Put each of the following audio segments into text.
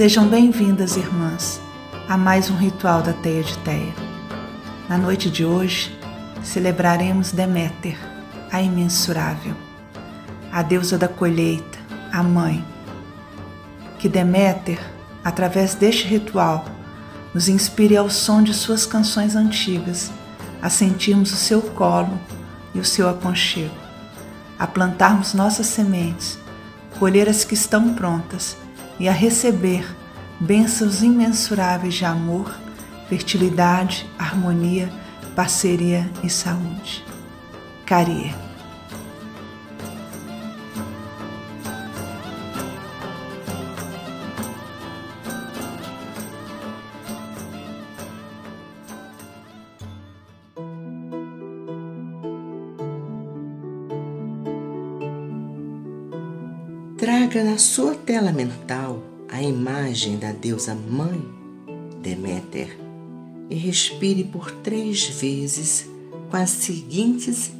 Sejam bem-vindas, irmãs, a mais um ritual da Teia de Teia. Na noite de hoje, celebraremos Deméter, a imensurável, a deusa da colheita, a mãe. Que Deméter, através deste ritual, nos inspire ao som de suas canções antigas, a sentirmos o seu colo e o seu aconchego, a plantarmos nossas sementes, colher as que estão prontas e a receber bênçãos imensuráveis de amor, fertilidade, harmonia, parceria e saúde. Carie. Traga na sua tela mental a imagem da deusa mãe Deméter e respire por três vezes com as seguintes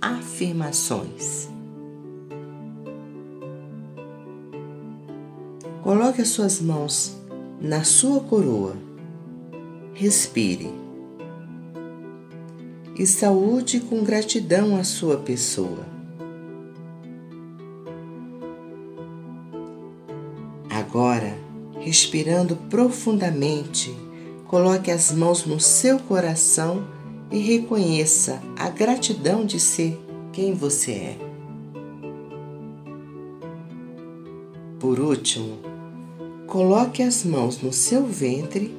afirmações. Coloque as suas mãos na sua coroa. Respire. E saúde com gratidão a sua pessoa. Agora, respirando profundamente, coloque as mãos no seu coração e reconheça a gratidão de ser quem você é. Por último, coloque as mãos no seu ventre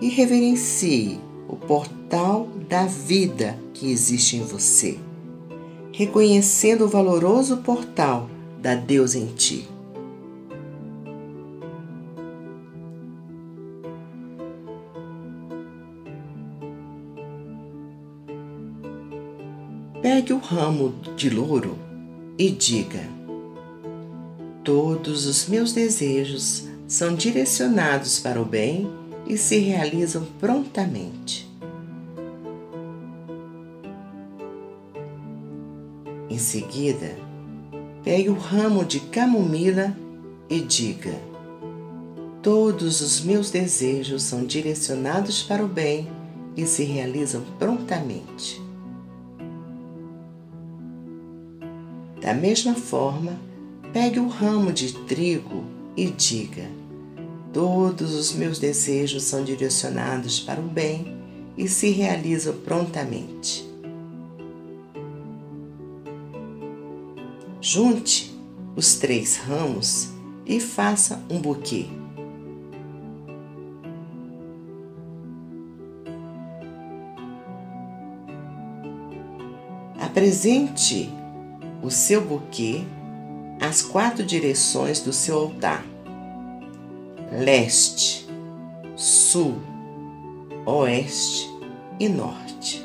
e reverencie o portal da vida que existe em você, reconhecendo o valoroso portal da Deus em ti. Ramo de louro e diga: Todos os meus desejos são direcionados para o bem e se realizam prontamente. Em seguida, pegue o ramo de camomila e diga: Todos os meus desejos são direcionados para o bem e se realizam prontamente. Da mesma forma, pegue o ramo de trigo e diga: Todos os meus desejos são direcionados para o bem e se realizam prontamente. Junte os três ramos e faça um buquê. Apresente o seu buquê às quatro direções do seu altar: leste, sul, oeste e norte.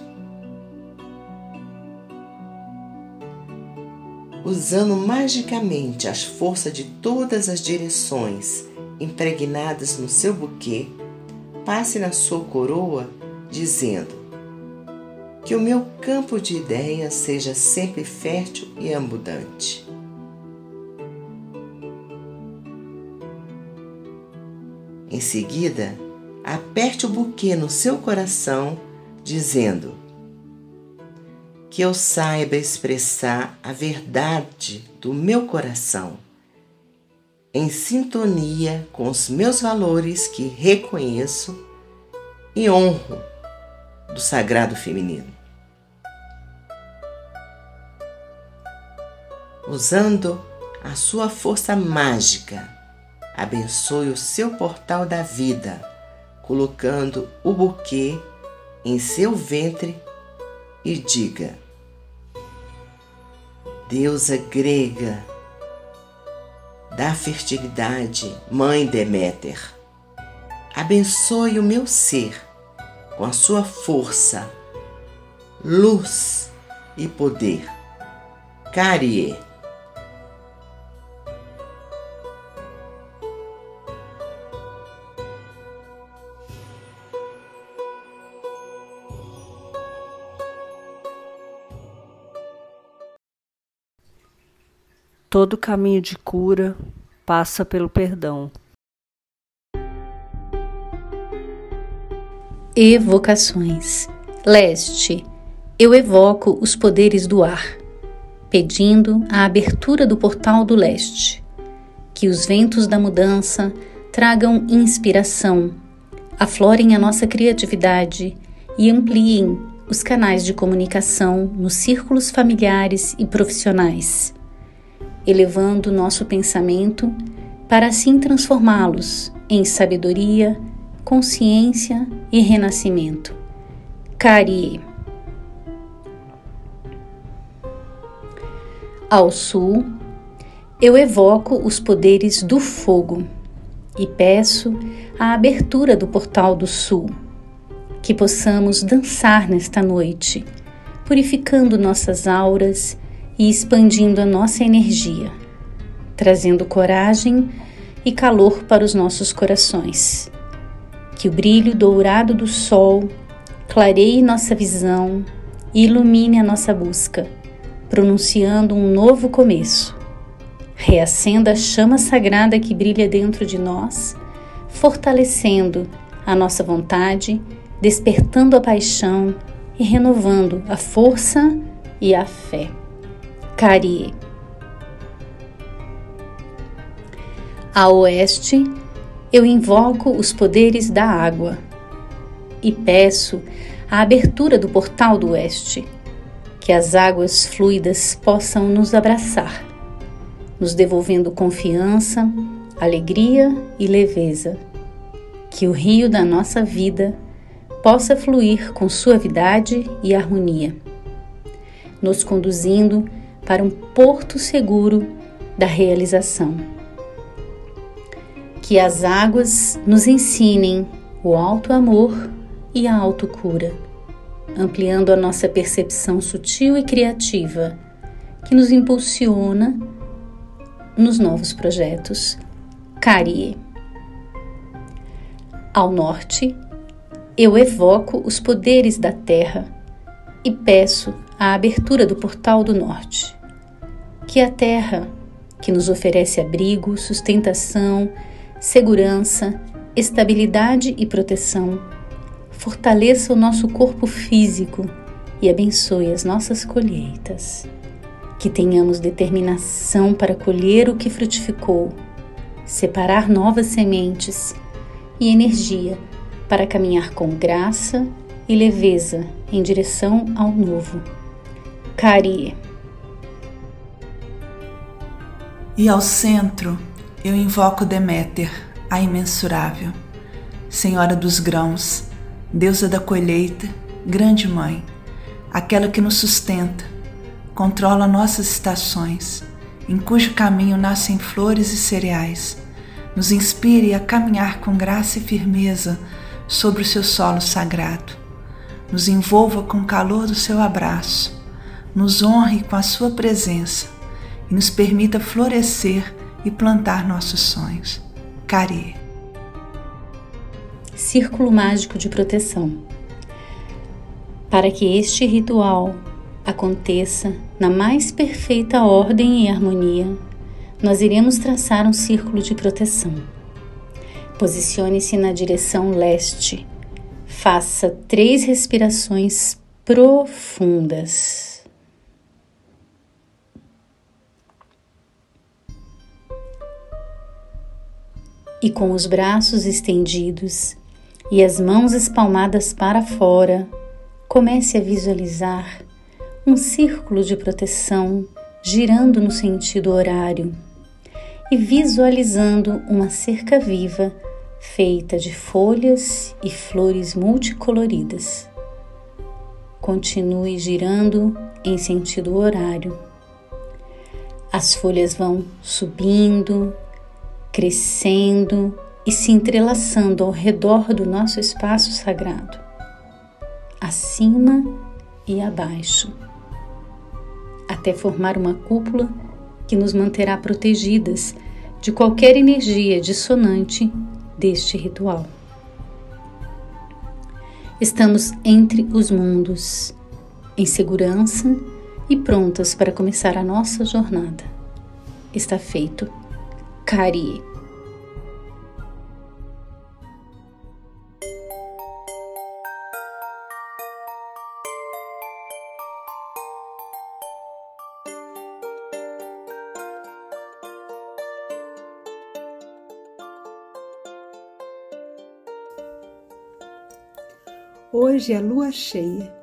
Usando magicamente as forças de todas as direções impregnadas no seu buquê, passe na sua coroa dizendo: que o meu campo de ideias seja sempre fértil e abundante. Em seguida, aperte o buquê no seu coração, dizendo: Que eu saiba expressar a verdade do meu coração, em sintonia com os meus valores que reconheço e honro do sagrado feminino. Usando a sua força mágica, abençoe o seu portal da vida, colocando o buquê em seu ventre e diga: Deusa grega da fertilidade, Mãe Deméter, abençoe o meu ser com a sua força, luz e poder. Carie. Todo caminho de cura passa pelo perdão. Evocações. Leste. Eu evoco os poderes do ar, pedindo a abertura do portal do leste. Que os ventos da mudança tragam inspiração, aflorem a nossa criatividade e ampliem os canais de comunicação nos círculos familiares e profissionais elevando nosso pensamento para assim transformá-los em sabedoria, consciência e renascimento. Carie. Ao sul, eu evoco os poderes do fogo e peço a abertura do portal do sul, que possamos dançar nesta noite, purificando nossas auras e expandindo a nossa energia, trazendo coragem e calor para os nossos corações que o brilho dourado do sol clareie nossa visão e ilumine a nossa busca, pronunciando um novo começo. Reacenda a chama sagrada que brilha dentro de nós, fortalecendo a nossa vontade, despertando a paixão e renovando a força e a fé. Carie. A oeste, eu invoco os poderes da água e peço a abertura do portal do oeste, que as águas fluidas possam nos abraçar, nos devolvendo confiança, alegria e leveza. Que o rio da nossa vida possa fluir com suavidade e harmonia, nos conduzindo para um porto seguro da realização que as águas nos ensinem o alto amor e a autocura, ampliando a nossa percepção sutil e criativa, que nos impulsiona nos novos projetos. Carie. Ao norte, eu evoco os poderes da terra e peço a abertura do portal do norte. Que a terra, que nos oferece abrigo, sustentação, segurança, estabilidade e proteção. Fortaleça o nosso corpo físico e abençoe as nossas colheitas. Que tenhamos determinação para colher o que frutificou, separar novas sementes e energia para caminhar com graça e leveza em direção ao novo. Carie. E ao centro, eu invoco Deméter, a imensurável, Senhora dos grãos, deusa da colheita, grande mãe, aquela que nos sustenta, controla nossas estações, em cujo caminho nascem flores e cereais, nos inspire a caminhar com graça e firmeza sobre o seu solo sagrado, nos envolva com o calor do seu abraço, nos honre com a sua presença e nos permita florescer e plantar nossos sonhos. Cari. Círculo mágico de proteção. Para que este ritual aconteça na mais perfeita ordem e harmonia, nós iremos traçar um círculo de proteção. Posicione-se na direção leste. Faça três respirações profundas. E com os braços estendidos e as mãos espalmadas para fora, comece a visualizar um círculo de proteção girando no sentido horário e visualizando uma cerca viva feita de folhas e flores multicoloridas. Continue girando em sentido horário. As folhas vão subindo, crescendo e se entrelaçando ao redor do nosso espaço sagrado, acima e abaixo, até formar uma cúpula que nos manterá protegidas de qualquer energia dissonante deste ritual. Estamos entre os mundos, em segurança e prontas para começar a nossa jornada. Está feito Cari. Hoje é lua cheia,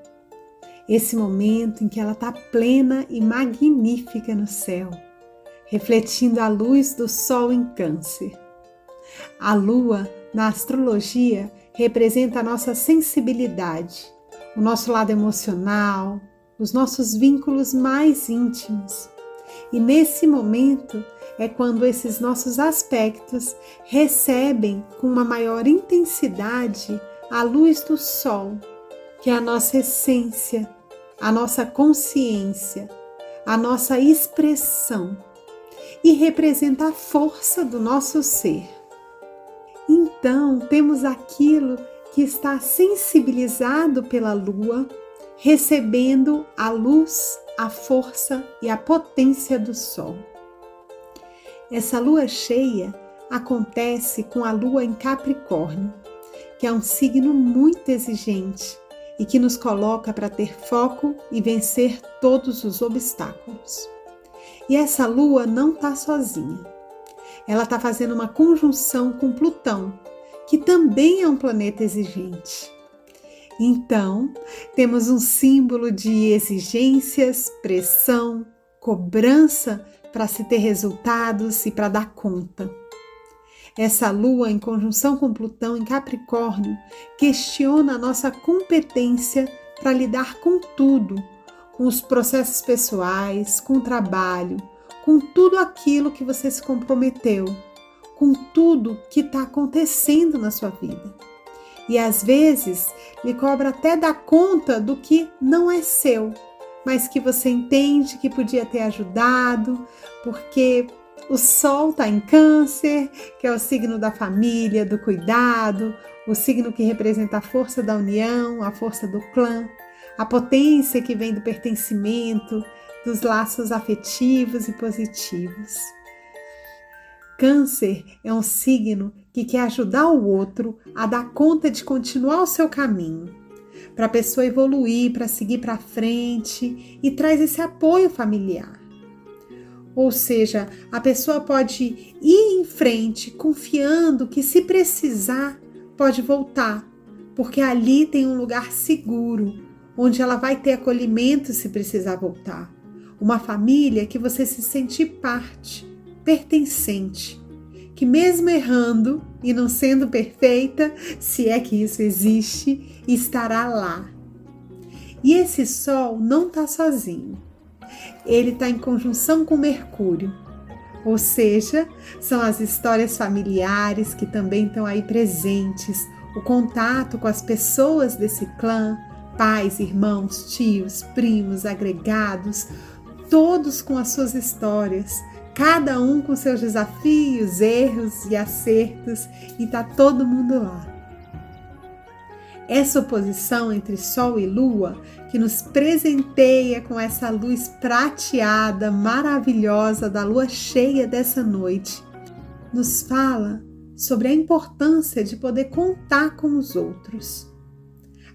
esse momento em que ela está plena e magnífica no céu refletindo a luz do sol em Câncer. A lua, na astrologia, representa a nossa sensibilidade, o nosso lado emocional, os nossos vínculos mais íntimos. E nesse momento é quando esses nossos aspectos recebem com uma maior intensidade a luz do sol, que é a nossa essência, a nossa consciência, a nossa expressão e representa a força do nosso ser. Então, temos aquilo que está sensibilizado pela lua, recebendo a luz, a força e a potência do sol. Essa lua cheia acontece com a lua em Capricórnio, que é um signo muito exigente e que nos coloca para ter foco e vencer todos os obstáculos. E essa lua não está sozinha. Ela está fazendo uma conjunção com Plutão, que também é um planeta exigente. Então, temos um símbolo de exigências, pressão, cobrança para se ter resultados e para dar conta. Essa lua, em conjunção com Plutão em Capricórnio, questiona a nossa competência para lidar com tudo, com os processos pessoais, com o trabalho, com tudo aquilo que você se comprometeu, com tudo que está acontecendo na sua vida. E às vezes lhe cobra até dar conta do que não é seu, mas que você entende que podia ter ajudado, porque o Sol está em Câncer, que é o signo da família, do cuidado, o signo que representa a força da união, a força do clã, a potência que vem do pertencimento, dos laços afetivos e positivos. Câncer é um signo que quer ajudar o outro a dar conta de continuar o seu caminho, para a pessoa evoluir, para seguir para frente e traz esse apoio familiar. Ou seja, a pessoa pode ir em frente confiando que, se precisar, pode voltar, porque ali tem um lugar seguro, onde ela vai ter acolhimento se precisar voltar. Uma família que você se sente parte, pertencente, que mesmo errando e não sendo perfeita, se é que isso existe, estará lá. E esse sol não está sozinho ele está em conjunção com Mercúrio. Ou seja, são as histórias familiares que também estão aí presentes, o contato com as pessoas desse clã, pais, irmãos, tios, primos, agregados, todos com as suas histórias, cada um com seus desafios, erros e acertos, e tá todo mundo lá. Essa oposição entre Sol e Lua, que nos presenteia com essa luz prateada maravilhosa da lua cheia dessa noite, nos fala sobre a importância de poder contar com os outros.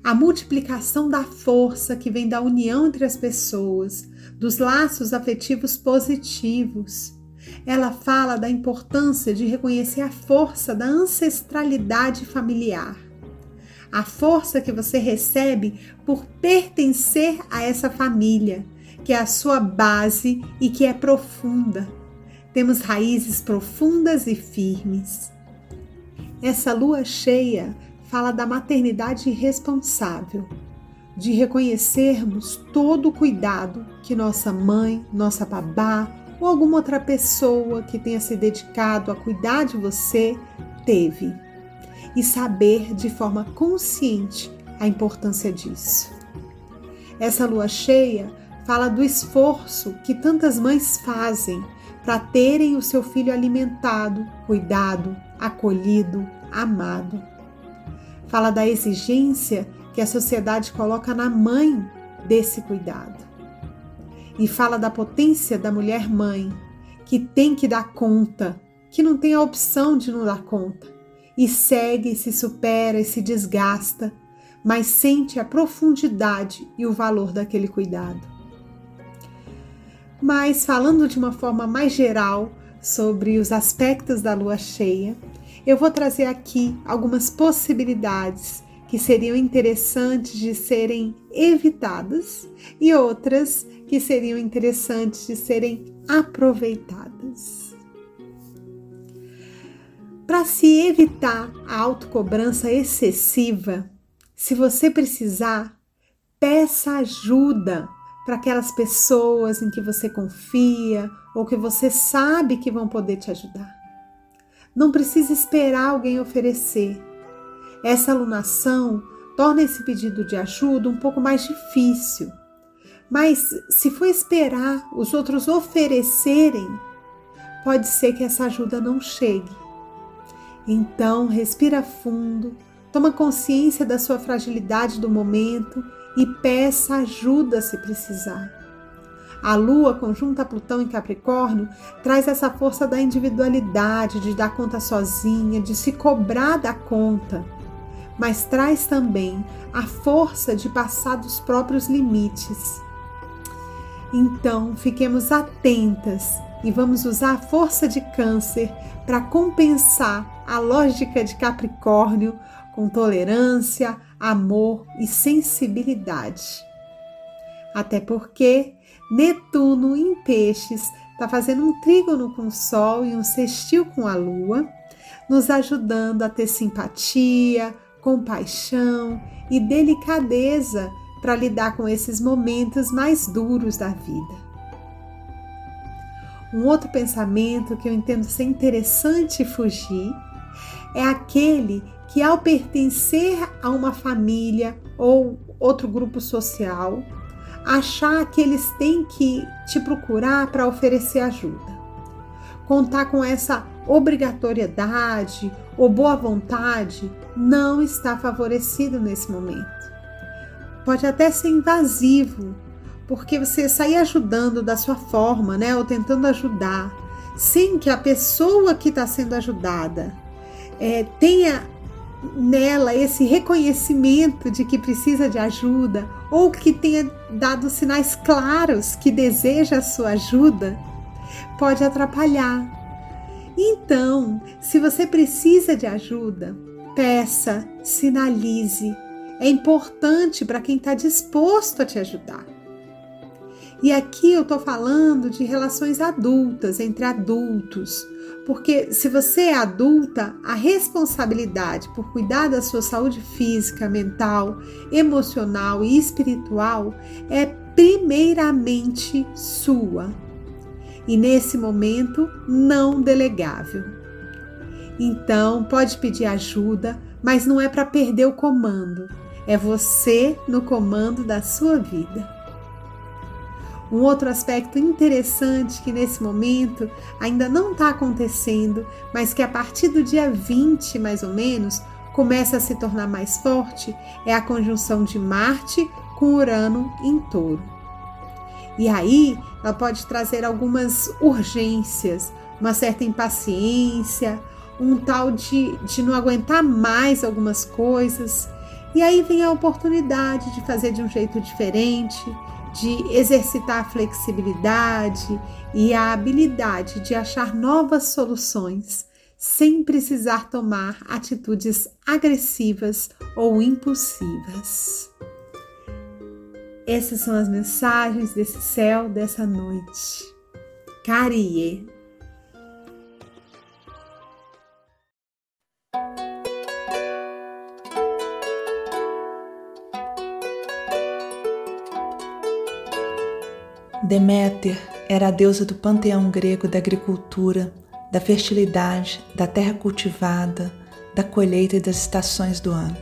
A multiplicação da força que vem da união entre as pessoas, dos laços afetivos positivos. Ela fala da importância de reconhecer a força da ancestralidade familiar a força que você recebe por pertencer a essa família, que é a sua base e que é profunda. Temos raízes profundas e firmes. Essa lua cheia fala da maternidade responsável, de reconhecermos todo o cuidado que nossa mãe, nossa babá ou alguma outra pessoa que tenha se dedicado a cuidar de você teve e saber de forma consciente a importância disso. Essa lua cheia fala do esforço que tantas mães fazem para terem o seu filho alimentado, cuidado, acolhido, amado. Fala da exigência que a sociedade coloca na mãe desse cuidado. E fala da potência da mulher mãe, que tem que dar conta, que não tem a opção de não dar conta, e segue, se supera e se desgasta, mas sente a profundidade e o valor daquele cuidado. Mas falando de uma forma mais geral sobre os aspectos da lua cheia, eu vou trazer aqui algumas possibilidades que seriam interessantes de serem evitadas e outras que seriam interessantes de serem aproveitadas. Para se evitar a autocobrança excessiva, se você precisar, peça ajuda para aquelas pessoas em que você confia ou que você sabe que vão poder te ajudar. Não precisa esperar alguém oferecer. Essa alunação torna esse pedido de ajuda um pouco mais difícil. Mas se for esperar os outros oferecerem, pode ser que essa ajuda não chegue. Então, respira fundo, toma consciência da sua fragilidade do momento e peça ajuda se precisar. A Lua, conjunta Plutão em Capricórnio, traz essa força da individualidade, de dar conta sozinha, de se cobrar da conta, mas traz também a força de passar dos próprios limites. Então, fiquemos atentas e vamos usar a força de Câncer para compensar a lógica de Capricórnio com tolerância, amor e sensibilidade. Até porque Netuno em Peixes está fazendo um trígono com o Sol e um sextil com a Lua, nos ajudando a ter simpatia, compaixão e delicadeza para lidar com esses momentos mais duros da vida. Um outro pensamento que eu entendo ser interessante fugir é aquele que, ao pertencer a uma família ou outro grupo social, achar que eles têm que te procurar para oferecer ajuda. Contar com essa obrigatoriedade ou boa vontade não está favorecido nesse momento. Pode até ser invasivo, porque você sair ajudando da sua forma, né, ou tentando ajudar, sem que a pessoa que está sendo ajudada é, tenha nela esse reconhecimento de que precisa de ajuda ou que tenha dado sinais claros que deseja a sua ajuda, pode atrapalhar. Então, se você precisa de ajuda, peça, sinalize. É importante para quem está disposto a te ajudar. E aqui eu estou falando de relações adultas, entre adultos, porque se você é adulta, a responsabilidade por cuidar da sua saúde física, mental, emocional e espiritual é primeiramente sua. E nesse momento, não delegável. Então, pode pedir ajuda, mas não é para perder o comando. É você no comando da sua vida. Um outro aspecto interessante que nesse momento ainda não está acontecendo, mas que a partir do dia 20 mais ou menos começa a se tornar mais forte, é a conjunção de Marte com Urano em Touro. E aí ela pode trazer algumas urgências, uma certa impaciência, um tal de, de não aguentar mais algumas coisas. E aí vem a oportunidade de fazer de um jeito diferente, de exercitar a flexibilidade e a habilidade de achar novas soluções sem precisar tomar atitudes agressivas ou impulsivas. Essas são as mensagens desse céu dessa noite. Carie. Deméter era a deusa do panteão grego da agricultura, da fertilidade, da terra cultivada, da colheita e das estações do ano.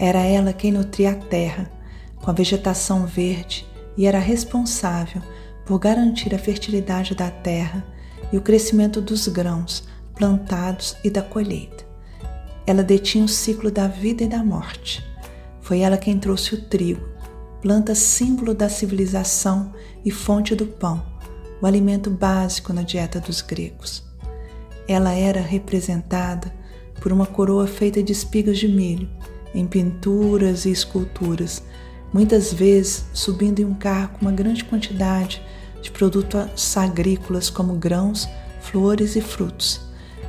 Era ela quem nutria a terra com a vegetação verde e era responsável por garantir a fertilidade da terra e o crescimento dos grãos plantados e da colheita. Ela detinha o ciclo da vida e da morte. Foi ela quem trouxe o trigo, planta símbolo da civilização e fonte do pão, o alimento básico na dieta dos gregos. Ela era representada por uma coroa feita de espigas de milho, em pinturas e esculturas, muitas vezes subindo em um carro com uma grande quantidade de produtos agrícolas como grãos, flores e frutos.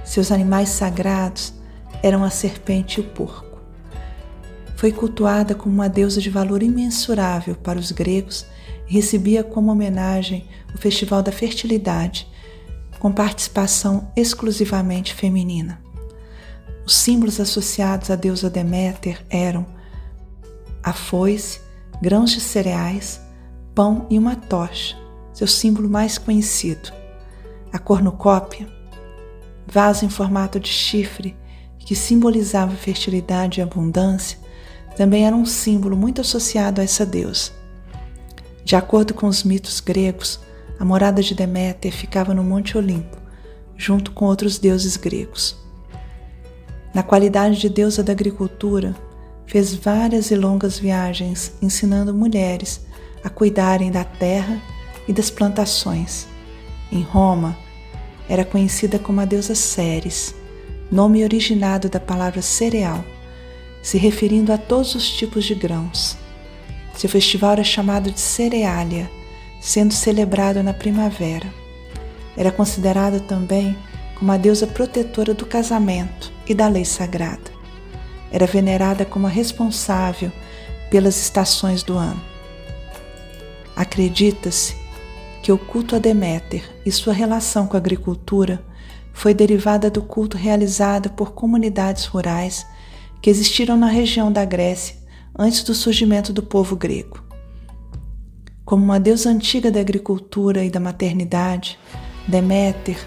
Seus animais sagrados eram a serpente e o porco. Foi cultuada como uma deusa de valor imensurável para os gregos e recebia como homenagem o Festival da Fertilidade, com participação exclusivamente feminina. Os símbolos associados à deusa Deméter eram a foice, grãos de cereais, pão e uma tocha, seu símbolo mais conhecido. A cornucópia, vaso em formato de chifre que simbolizava fertilidade e abundância, também era um símbolo muito associado a essa deusa. De acordo com os mitos gregos, a morada de Deméter ficava no Monte Olimpo, junto com outros deuses gregos. Na qualidade de deusa da agricultura, fez várias e longas viagens ensinando mulheres a cuidarem da terra e das plantações. Em Roma, era conhecida como a deusa Ceres, nome originado da palavra cereal, se referindo a todos os tipos de grãos. Seu festival era chamado de Cereália, sendo celebrado na primavera. Era considerada também como a deusa protetora do casamento e da lei sagrada. Era venerada como a responsável pelas estações do ano. Acredita-se que o culto a Deméter e sua relação com a agricultura foi derivada do culto realizado por comunidades rurais que existiram na região da Grécia antes do surgimento do povo grego. Como uma deusa antiga da agricultura e da maternidade, Deméter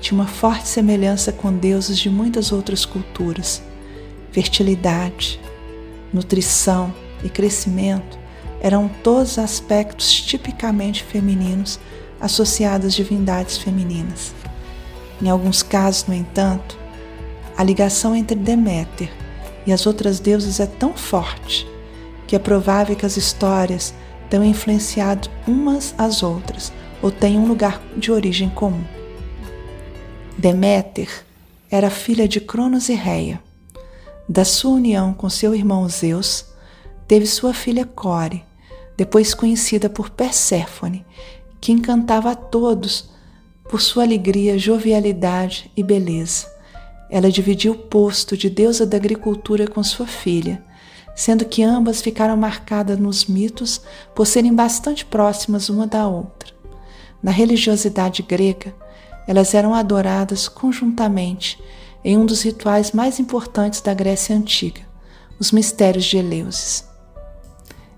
tinha uma forte semelhança com deuses de muitas outras culturas. Fertilidade, nutrição e crescimento eram todos aspectos tipicamente femininos associados às divindades femininas. Em alguns casos, no entanto, a ligação entre Deméter e as outras deusas é tão forte que é provável que as histórias tenham influenciado umas às outras ou tenham um lugar de origem comum. Deméter era filha de Cronos e Reia. Da sua união com seu irmão Zeus, teve sua filha Core, depois conhecida por Perséfone, que encantava a todos por sua alegria, jovialidade e beleza ela dividiu o posto de deusa da agricultura com sua filha, sendo que ambas ficaram marcadas nos mitos por serem bastante próximas uma da outra. Na religiosidade grega, elas eram adoradas conjuntamente em um dos rituais mais importantes da Grécia Antiga, os mistérios de Eleusis.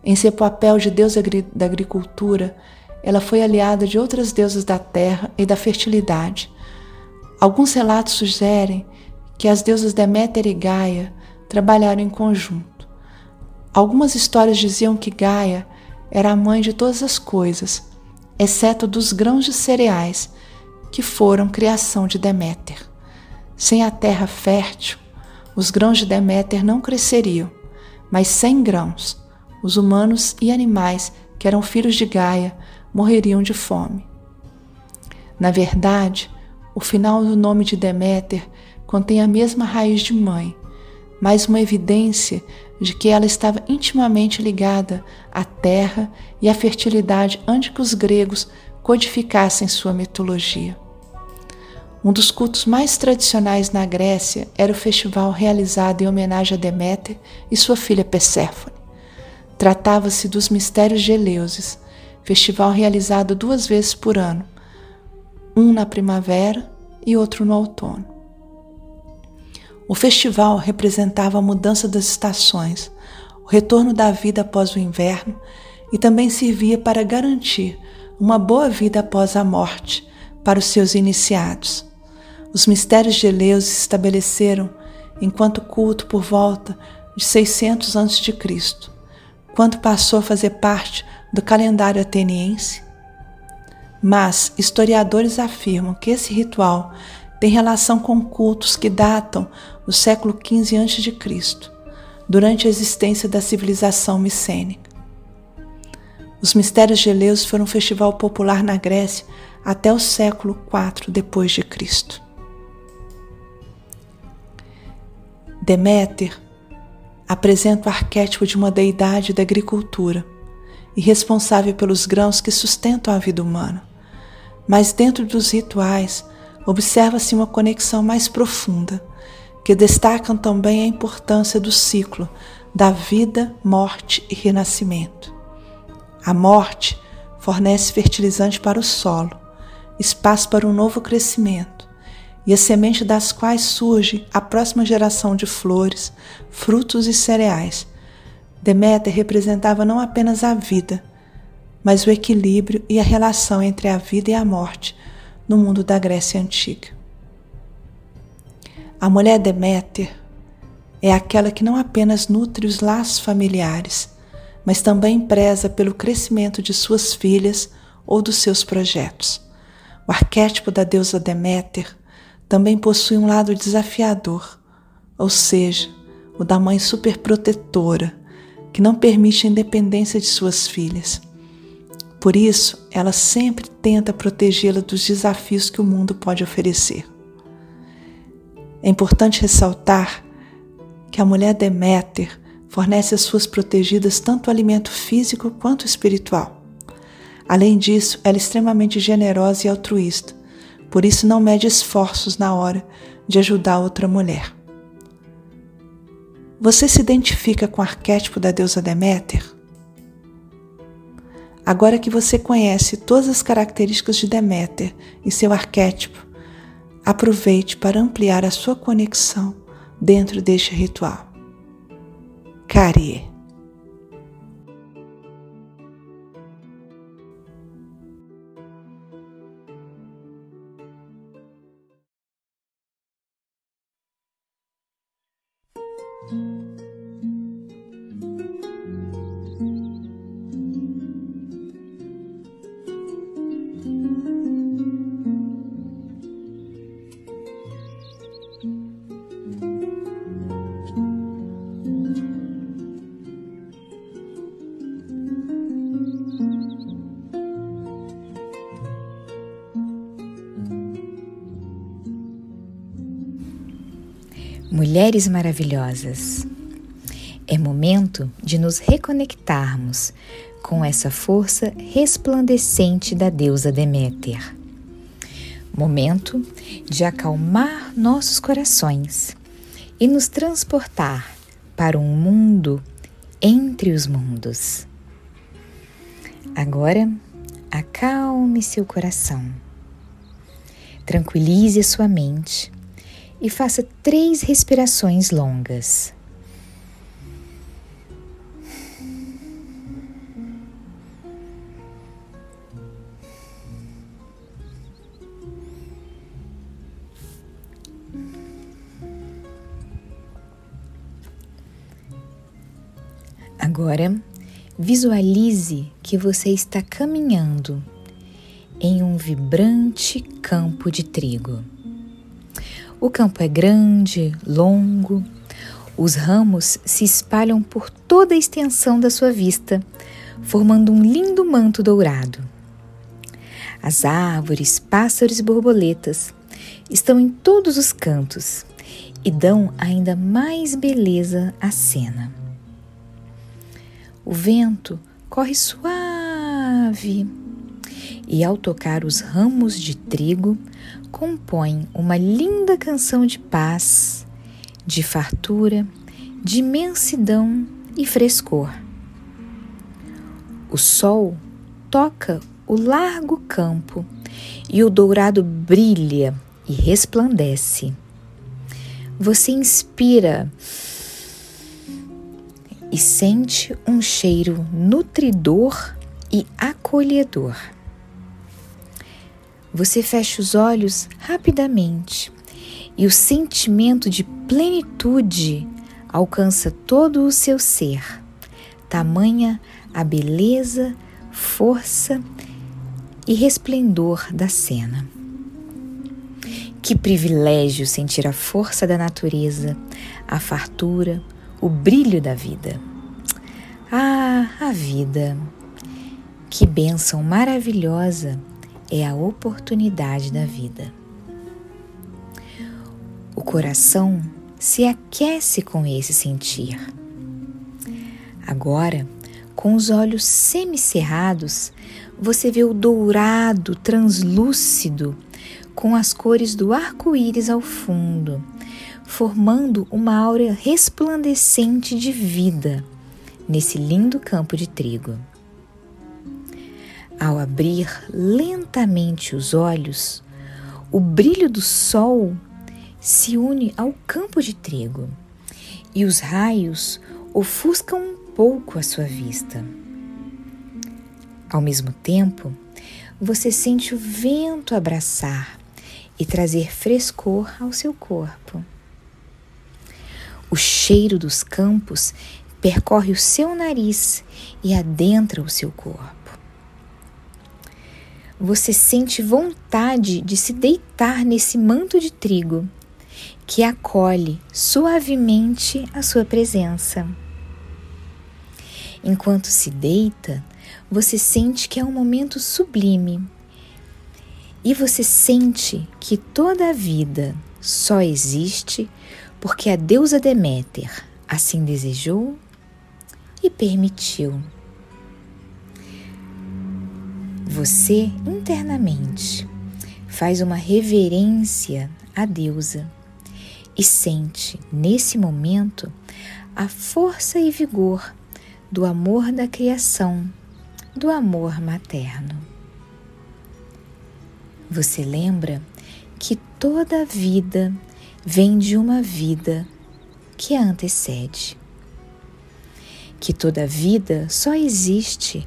Em seu papel de deusa da agricultura, ela foi aliada de outras deusas da terra e da fertilidade. Alguns relatos sugerem que as deusas Deméter e Gaia trabalharam em conjunto. Algumas histórias diziam que Gaia era a mãe de todas as coisas, exceto dos grãos de cereais, que foram criação de Deméter. Sem a terra fértil, os grãos de Deméter não cresceriam, mas sem grãos, os humanos e animais que eram filhos de Gaia morreriam de fome. Na verdade, o final do nome de Deméter contém a mesma raiz de mãe, mas uma evidência de que ela estava intimamente ligada à terra e à fertilidade antes que os gregos codificassem sua mitologia. Um dos cultos mais tradicionais na Grécia era o festival realizado em homenagem a Deméter e sua filha Perséfone. Tratava-se dos Mistérios de Eleusis, festival realizado duas vezes por ano, um na primavera e outro no outono. O festival representava a mudança das estações, o retorno da vida após o inverno e também servia para garantir uma boa vida após a morte para os seus iniciados. Os mistérios de Eleus se estabeleceram enquanto culto por volta de 600 a.C., quando passou a fazer parte do calendário ateniense. Mas historiadores afirmam que esse ritual tem relação com cultos que datam do século XV a.C., durante a existência da civilização micênica. Os mistérios de Eleus foram um festival popular na Grécia até o século IV depois de Cristo. Deméter apresenta o arquétipo de uma deidade da agricultura e responsável pelos grãos que sustentam a vida humana. Mas dentro dos rituais, observa-se uma conexão mais profunda, que destacam também a importância do ciclo, da vida, morte e renascimento. A morte fornece fertilizante para o solo, espaço para um novo crescimento, e a semente das quais surge a próxima geração de flores, frutos e cereais. Deméter representava não apenas a vida, mas o equilíbrio e a relação entre a vida e a morte no mundo da Grécia Antiga. A mulher Deméter é aquela que não apenas nutre os laços familiares, mas também preza pelo crescimento de suas filhas ou dos seus projetos. O arquétipo da deusa Deméter também possui um lado desafiador, ou seja, o da mãe superprotetora, que não permite a independência de suas filhas. Por isso, ela sempre tenta protegê-la dos desafios que o mundo pode oferecer. É importante ressaltar que a mulher Deméter fornece às suas protegidas tanto alimento físico quanto espiritual. Além disso, ela é extremamente generosa e altruísta, por isso não mede esforços na hora de ajudar outra mulher. Você se identifica com o arquétipo da deusa Deméter? Agora que você conhece todas as características de Deméter e seu arquétipo, aproveite para ampliar a sua conexão dentro deste ritual. Carie. Mulheres maravilhosas, é momento de nos reconectarmos com essa força resplandecente da deusa Deméter. Momento de acalmar nossos corações e nos transportar para um mundo entre os mundos. Agora, acalme seu coração, tranquilize sua mente e faça três respirações longas. Agora, visualize que você está caminhando em um vibrante campo de trigo. O campo é grande, longo, os ramos se espalham por toda a extensão da sua vista, formando um lindo manto dourado. As árvores, pássaros e borboletas estão em todos os cantos e dão ainda mais beleza à cena. O vento corre suave e, ao tocar os ramos de trigo, compõe uma linda canção de paz, de fartura, de imensidão e frescor. O sol toca o largo campo e o dourado brilha e resplandece. Você inspira e sente um cheiro nutridor e acolhedor. Você fecha os olhos rapidamente e o sentimento de plenitude alcança todo o seu ser. Tamanha a beleza, força e resplendor da cena. Que privilégio sentir a força da natureza, a fartura, o brilho da vida. Ah, a vida! Que bênção maravilhosa! É a oportunidade da vida. O coração se aquece com esse sentir. Agora, com os olhos semicerrados, você vê o dourado translúcido com as cores do arco-íris ao fundo, formando uma aura resplandecente de vida nesse lindo campo de trigo. Ao abrir lentamente os olhos, o brilho do sol se une ao campo de trigo e os raios ofuscam um pouco a sua vista. Ao mesmo tempo, você sente o vento abraçar e trazer frescor ao seu corpo. O cheiro dos campos percorre o seu nariz e adentra o seu corpo. Você sente vontade de se deitar nesse manto de trigo que acolhe suavemente a sua presença. Enquanto se deita, você sente que é um momento sublime e você sente que toda a vida só existe porque a deusa Deméter assim desejou e permitiu. Você internamente faz uma reverência à deusa e sente nesse momento a força e vigor do amor da criação, do amor materno. Você lembra que toda vida vem de uma vida que a antecede. Que toda vida só existe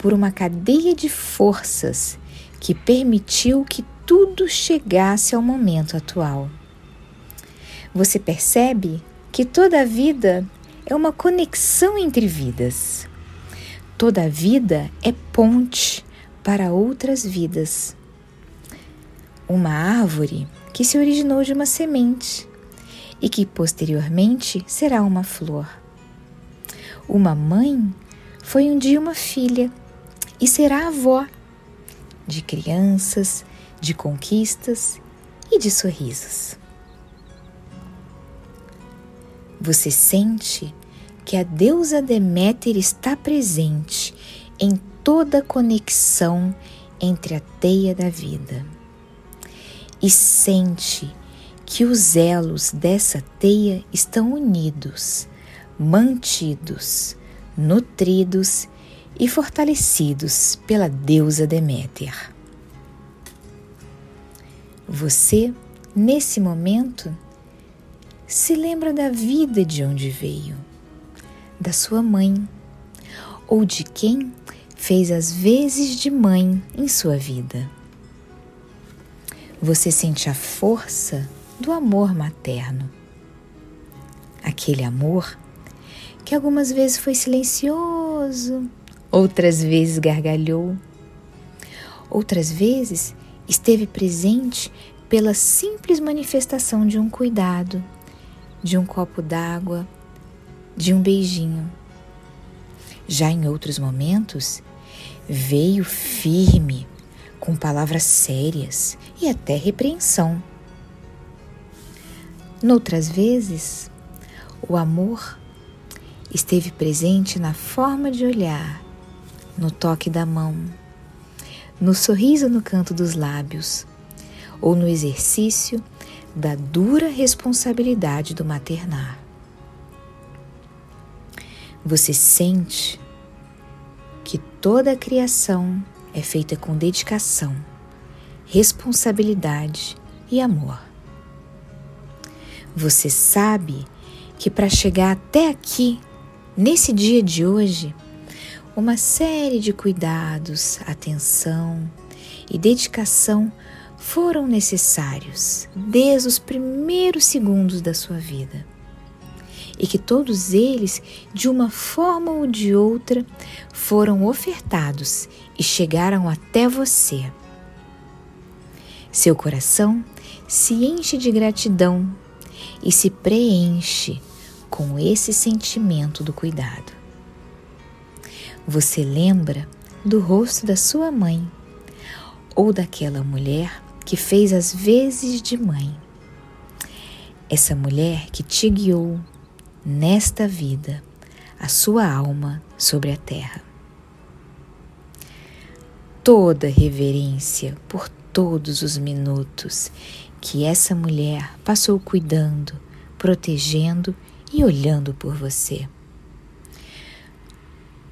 por uma cadeia de forças que permitiu que tudo chegasse ao momento atual. Você percebe que toda vida é uma conexão entre vidas. Toda vida é ponte para outras vidas. Uma árvore que se originou de uma semente e que posteriormente será uma flor. Uma mãe foi um dia uma filha e será avó de crianças, de conquistas e de sorrisos. Você sente que a deusa Deméter está presente em toda conexão entre a teia da vida e sente que os elos dessa teia estão unidos, mantidos, nutridos e fortalecidos pela deusa Deméter. Você, nesse momento, se lembra da vida de onde veio, da sua mãe ou de quem fez as vezes de mãe em sua vida. Você sente a força do amor materno. Aquele amor que algumas vezes foi silencioso, outras vezes gargalhou, outras vezes esteve presente pela simples manifestação de um cuidado de um copo d'água, de um beijinho. Já em outros momentos, veio firme, com palavras sérias e até repreensão. Noutras vezes, o amor esteve presente na forma de olhar, no toque da mão, no sorriso no canto dos lábios ou no exercício da dura responsabilidade do maternar. Você sente que toda a criação é feita com dedicação, responsabilidade e amor. Você sabe que para chegar até aqui, nesse dia de hoje, uma série de cuidados, atenção e dedicação foram necessários desde os primeiros segundos da sua vida. E que todos eles, de uma forma ou de outra, foram ofertados e chegaram até você. Seu coração se enche de gratidão e se preenche com esse sentimento do cuidado. Você lembra do rosto da sua mãe ou daquela mulher que fez as vezes de mãe. Essa mulher que te guiou nesta vida, a sua alma sobre a terra. Toda reverência por todos os minutos que essa mulher passou cuidando, protegendo e olhando por você.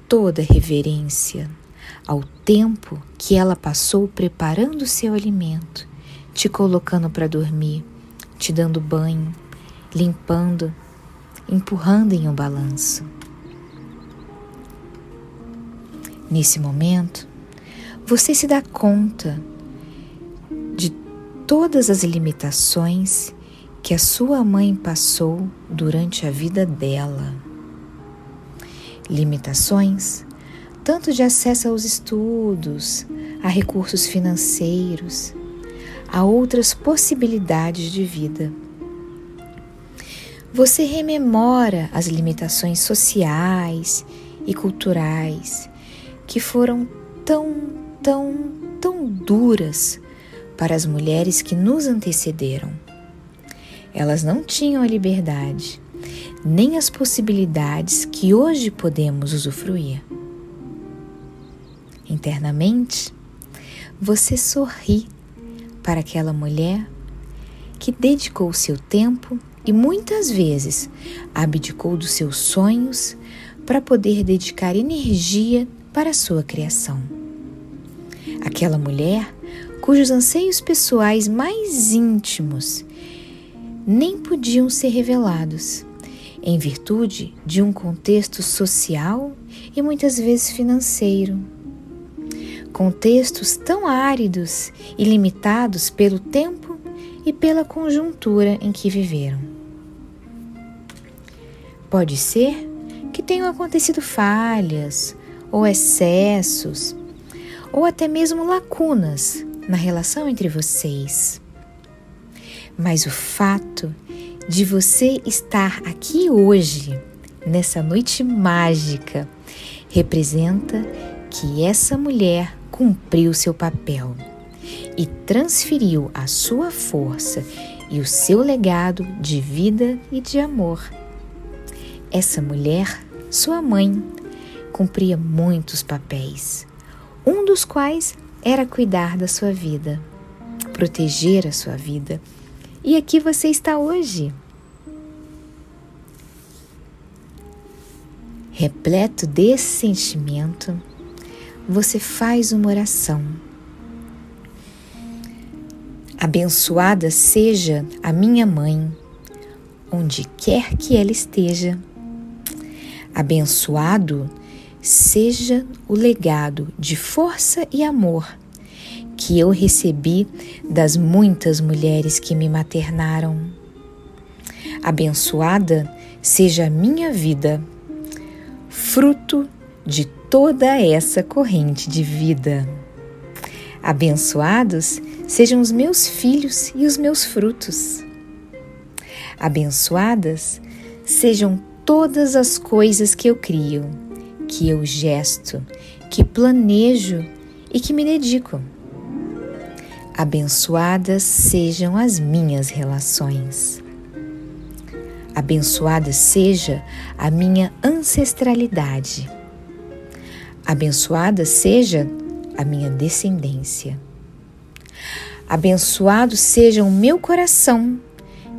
Toda reverência ao tempo que ela passou preparando o seu alimento, te colocando para dormir, te dando banho, limpando, empurrando em um balanço. Nesse momento, você se dá conta de todas as limitações que a sua mãe passou durante a vida dela. Limitações tanto de acesso aos estudos, a recursos financeiros, a outras possibilidades de vida. Você rememora as limitações sociais e culturais que foram tão, tão, tão duras para as mulheres que nos antecederam. Elas não tinham a liberdade, nem as possibilidades que hoje podemos usufruir. Internamente, você sorri para aquela mulher que dedicou seu tempo e muitas vezes abdicou dos seus sonhos para poder dedicar energia para a sua criação. Aquela mulher cujos anseios pessoais mais íntimos nem podiam ser revelados, em virtude de um contexto social e muitas vezes financeiro. Contextos tão áridos e limitados pelo tempo e pela conjuntura em que viveram. Pode ser que tenham acontecido falhas ou excessos, ou até mesmo lacunas na relação entre vocês. Mas o fato de você estar aqui hoje, nessa noite mágica, representa que essa mulher cumpriu seu papel e transferiu a sua força e o seu legado de vida e de amor. Essa mulher, sua mãe, cumpria muitos papéis, um dos quais era cuidar da sua vida, proteger a sua vida. E aqui você está hoje. Repleto desse sentimento, você faz uma oração. Abençoada seja a minha mãe, onde quer que ela esteja. Abençoado seja o legado de força e amor que eu recebi das muitas mulheres que me maternaram. Abençoada seja a minha vida, fruto de toda essa corrente de vida. Abençoados sejam os meus filhos e os meus frutos. Abençoadas sejam todas as coisas que eu crio que eu gesto, que planejo e que me dedico. Abençoadas sejam as minhas relações. Abençoada seja a minha ancestralidade. Abençoada seja a minha descendência. Abençoado seja o meu coração,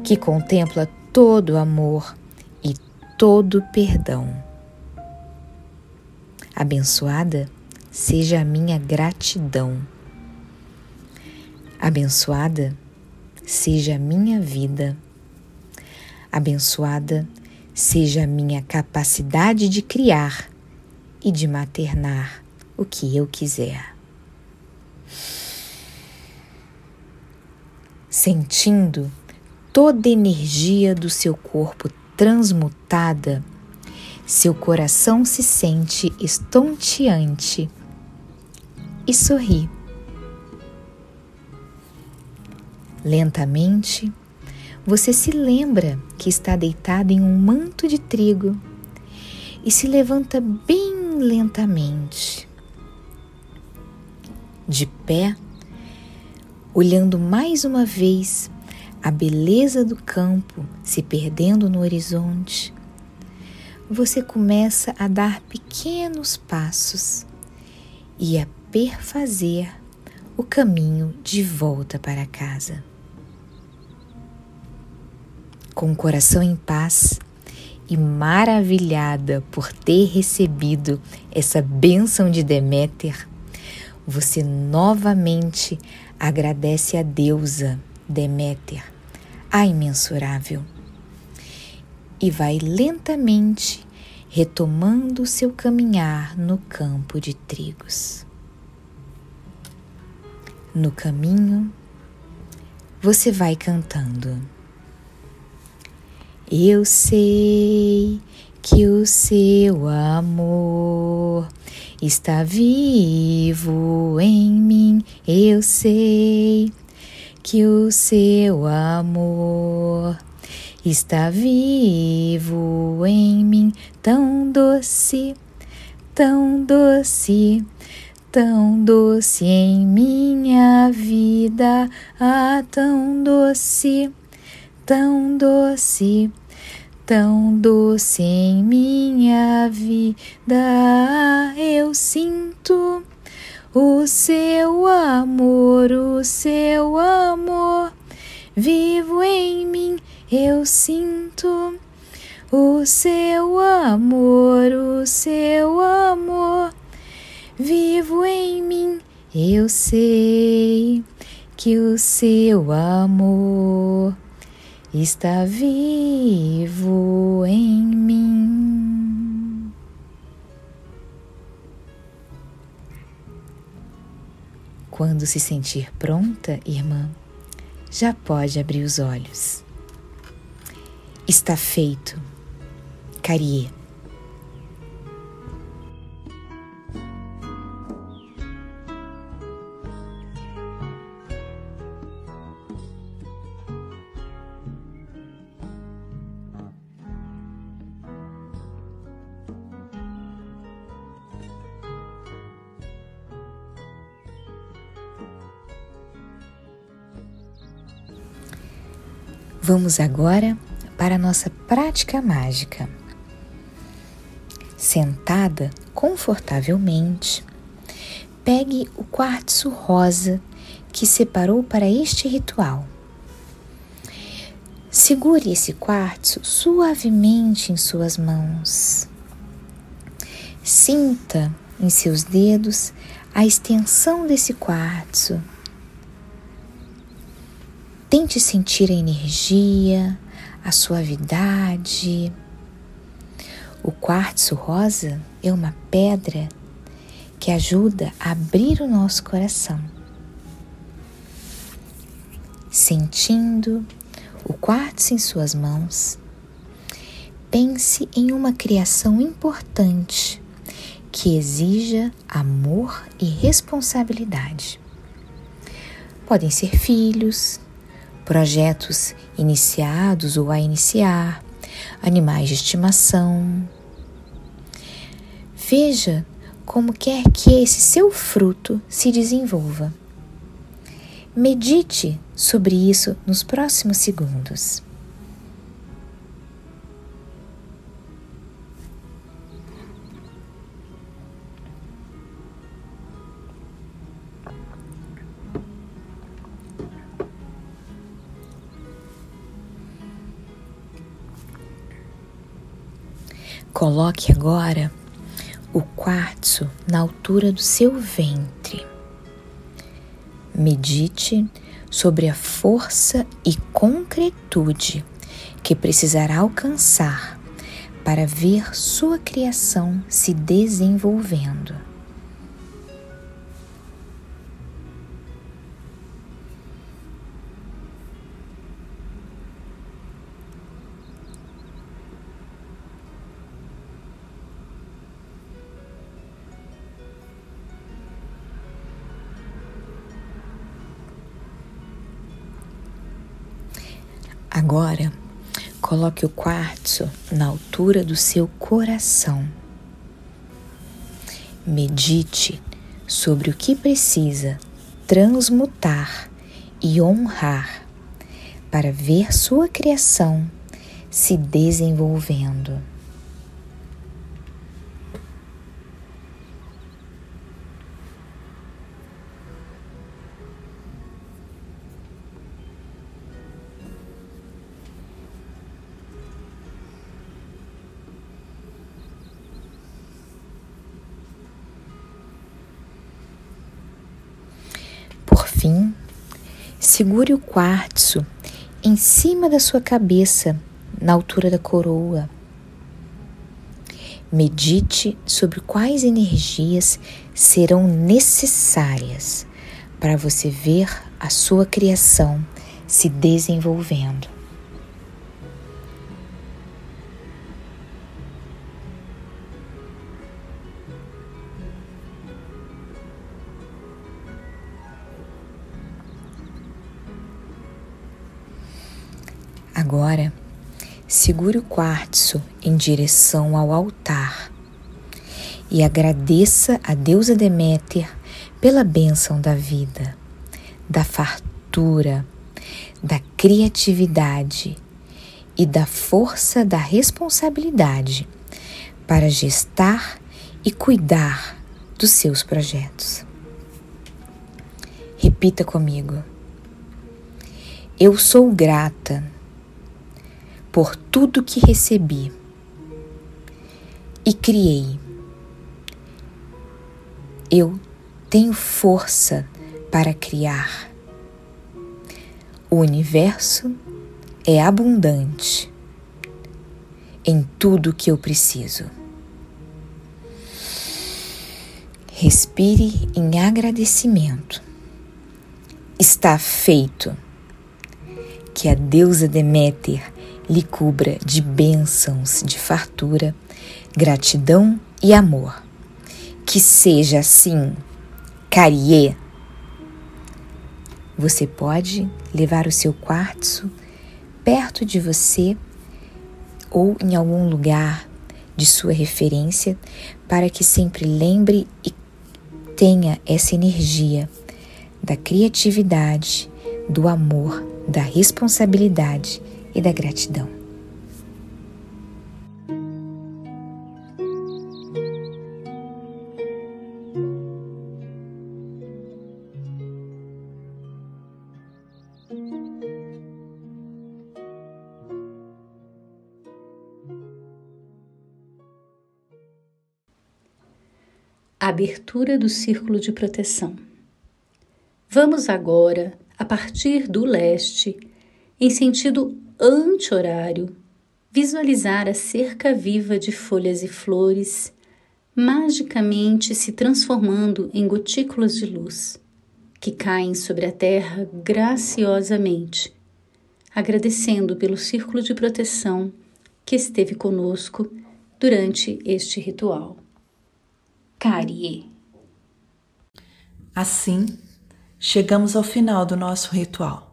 que contempla todo amor e todo perdão. Abençoada seja a minha gratidão. Abençoada seja a minha vida. Abençoada seja a minha capacidade de criar e de maternar o que eu quiser. Sentindo toda a energia do seu corpo transmutada seu coração se sente estonteante e sorri. Lentamente, você se lembra que está deitado em um manto de trigo e se levanta bem lentamente. De pé, olhando mais uma vez a beleza do campo se perdendo no horizonte, você começa a dar pequenos passos e a perfazer o caminho de volta para casa. Com o coração em paz e maravilhada por ter recebido essa bênção de Deméter, você novamente agradece a deusa Deméter, a imensurável, e vai lentamente retomando seu caminhar no campo de trigos. No caminho, você vai cantando. Eu sei que o seu amor está vivo em mim. Eu sei que o seu amor está vivo em mim, tão doce, tão doce, tão doce em minha vida, ah, tão doce, tão doce tão doce em minha vida. Eu sinto o seu amor, o seu amor vivo em mim. Eu sinto o seu amor, o seu amor vivo em mim. Eu sei que o seu amor está vivo em mim. Quando se sentir pronta, irmã, já pode abrir os olhos. Está feito. Carie. Vamos agora para a nossa prática mágica. Sentada confortavelmente, pegue o quartzo rosa que separou para este ritual. Segure esse quartzo suavemente em suas mãos. Sinta em seus dedos a extensão desse quartzo Tente sentir a energia, a suavidade. O quartzo rosa é uma pedra que ajuda a abrir o nosso coração. Sentindo o quartzo em suas mãos, pense em uma criação importante que exija amor e responsabilidade. Podem ser filhos, projetos iniciados ou a iniciar, animais de estimação. Veja como quer que esse seu fruto se desenvolva. Medite sobre isso nos próximos segundos. Coloque agora o quartzo na altura do seu ventre. Medite sobre a força e concretude que precisará alcançar para ver sua criação se desenvolvendo. Agora, coloque o quartzo na altura do seu coração. Medite sobre o que precisa transmutar e honrar para ver sua criação se desenvolvendo. Segure o quartzo em cima da sua cabeça, na altura da coroa. Medite sobre quais energias serão necessárias para você ver a sua criação se desenvolvendo. Agora, segure o quartzo em direção ao altar e agradeça a deusa Deméter pela bênção da vida, da fartura, da criatividade e da força da responsabilidade para gestar e cuidar dos seus projetos. Repita comigo. Eu sou grata por tudo que recebi e criei. Eu tenho força para criar. O universo é abundante em tudo que eu preciso. Respire em agradecimento. Está feito. Que a deusa Deméter lhe cubra de bênçãos, de fartura, gratidão e amor. Que seja assim, Carie. Você pode levar o seu quartzo perto de você ou em algum lugar de sua referência para que sempre lembre e tenha essa energia da criatividade, do amor, da responsabilidade e da gratidão. Abertura do círculo de proteção. Vamos agora, a partir do leste, em sentido anti-horário, visualizar a cerca viva de folhas e flores magicamente se transformando em gotículas de luz que caem sobre a terra graciosamente, agradecendo pelo círculo de proteção que esteve conosco durante este ritual. Carie. Assim, chegamos ao final do nosso ritual.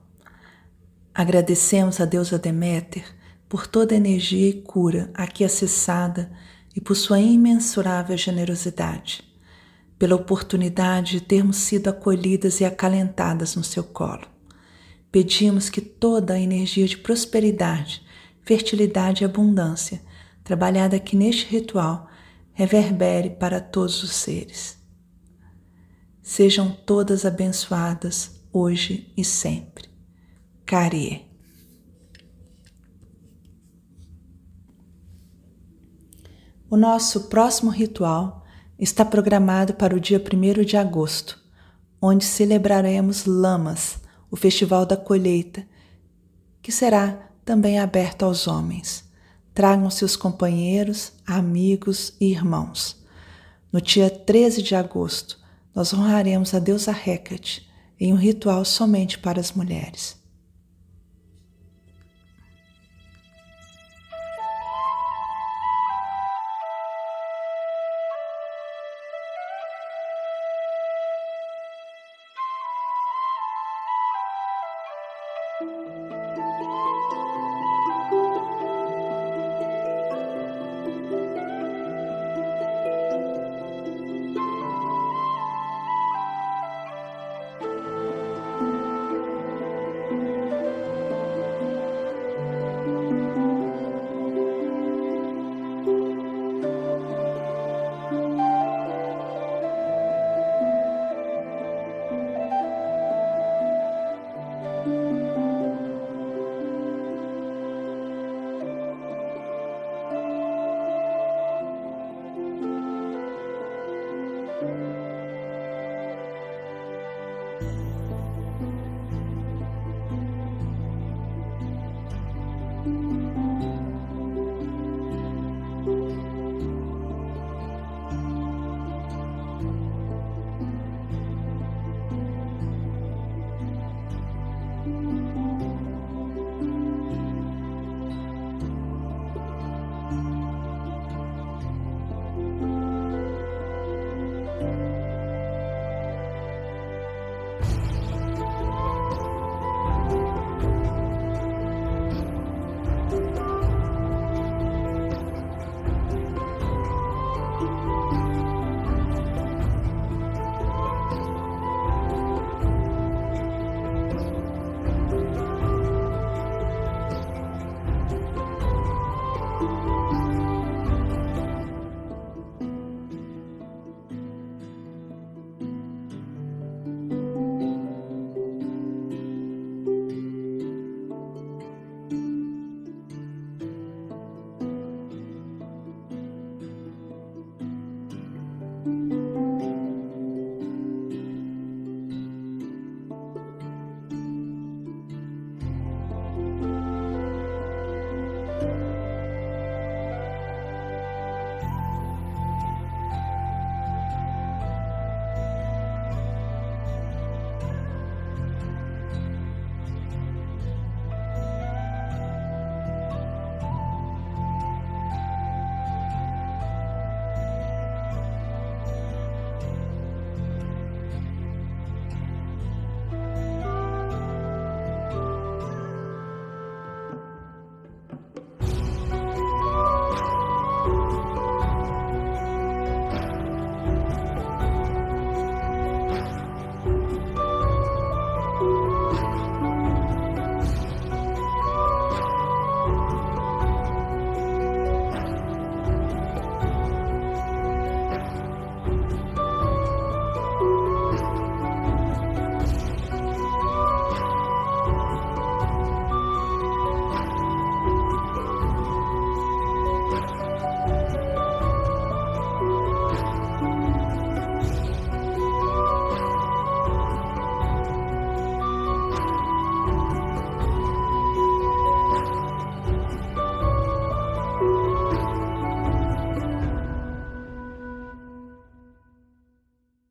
Agradecemos a deusa Deméter por toda a energia e cura aqui acessada e por sua imensurável generosidade, pela oportunidade de termos sido acolhidas e acalentadas no seu colo. Pedimos que toda a energia de prosperidade, fertilidade e abundância trabalhada aqui neste ritual reverbere para todos os seres. Sejam todas abençoadas hoje e sempre. Carie. O nosso próximo ritual está programado para o dia 1 de agosto, onde celebraremos Lamas, o Festival da Colheita, que será também aberto aos homens. Tragam seus companheiros, amigos e irmãos. No dia 13 de agosto, nós honraremos a deusa Hecate em um ritual somente para as mulheres.